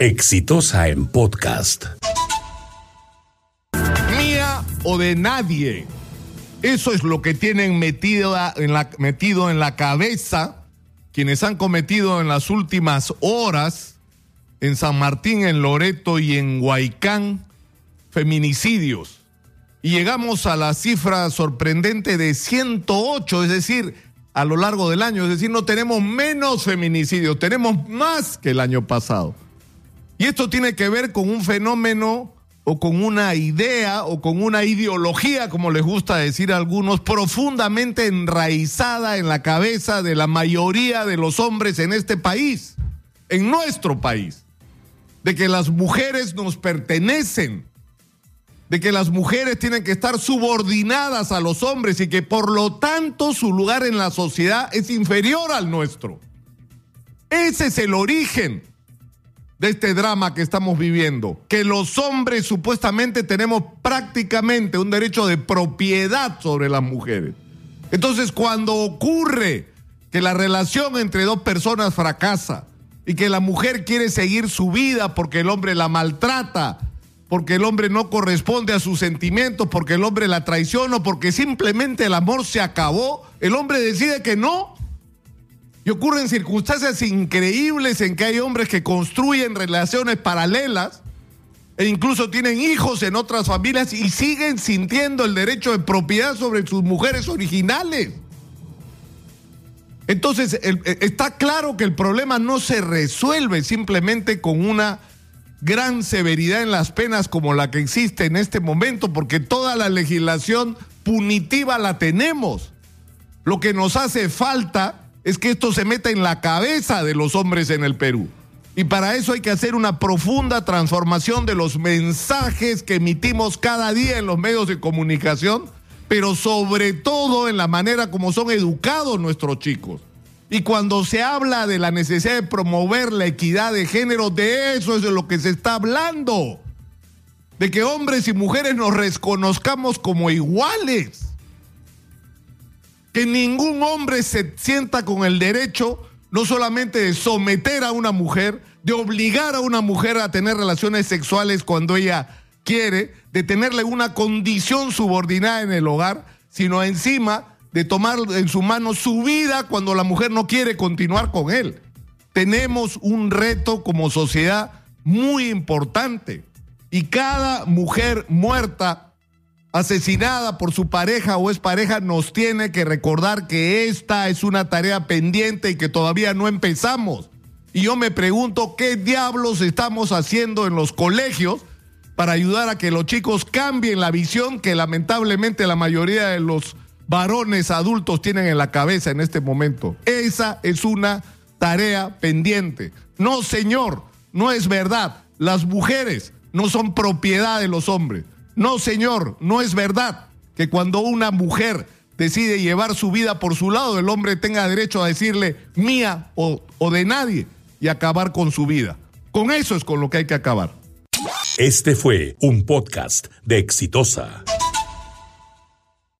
Exitosa en podcast. Mía o de nadie. Eso es lo que tienen metida en la, metido en la cabeza quienes han cometido en las últimas horas en San Martín, en Loreto y en Huaycán feminicidios. Y llegamos a la cifra sorprendente de 108, es decir, a lo largo del año. Es decir, no tenemos menos feminicidios, tenemos más que el año pasado. Y esto tiene que ver con un fenómeno o con una idea o con una ideología, como les gusta decir a algunos, profundamente enraizada en la cabeza de la mayoría de los hombres en este país, en nuestro país, de que las mujeres nos pertenecen, de que las mujeres tienen que estar subordinadas a los hombres y que por lo tanto su lugar en la sociedad es inferior al nuestro. Ese es el origen de este drama que estamos viviendo, que los hombres supuestamente tenemos prácticamente un derecho de propiedad sobre las mujeres. Entonces, cuando ocurre que la relación entre dos personas fracasa y que la mujer quiere seguir su vida porque el hombre la maltrata, porque el hombre no corresponde a sus sentimientos, porque el hombre la traiciona, porque simplemente el amor se acabó, el hombre decide que no y ocurren circunstancias increíbles en que hay hombres que construyen relaciones paralelas e incluso tienen hijos en otras familias y siguen sintiendo el derecho de propiedad sobre sus mujeres originales. Entonces, e, está claro que el problema no se resuelve simplemente con una gran severidad en las penas como la que existe en este momento, porque toda la legislación punitiva la tenemos. Lo que nos hace falta es que esto se meta en la cabeza de los hombres en el Perú. Y para eso hay que hacer una profunda transformación de los mensajes que emitimos cada día en los medios de comunicación, pero sobre todo en la manera como son educados nuestros chicos. Y cuando se habla de la necesidad de promover la equidad de género, de eso es de lo que se está hablando. De que hombres y mujeres nos reconozcamos como iguales que ningún hombre se sienta con el derecho no solamente de someter a una mujer, de obligar a una mujer a tener relaciones sexuales cuando ella quiere, de tenerle una condición subordinada en el hogar, sino encima de tomar en su mano su vida cuando la mujer no quiere continuar con él. Tenemos un reto como sociedad muy importante y cada mujer muerta asesinada por su pareja o es pareja, nos tiene que recordar que esta es una tarea pendiente y que todavía no empezamos. Y yo me pregunto qué diablos estamos haciendo en los colegios para ayudar a que los chicos cambien la visión que lamentablemente la mayoría de los varones adultos tienen en la cabeza en este momento. Esa es una tarea pendiente. No, señor, no es verdad. Las mujeres no son propiedad de los hombres. No, señor, no es verdad que cuando una mujer decide llevar su vida por su lado, el hombre tenga derecho a decirle mía o, o de nadie y acabar con su vida. Con eso es con lo que hay que acabar. Este fue un podcast de Exitosa.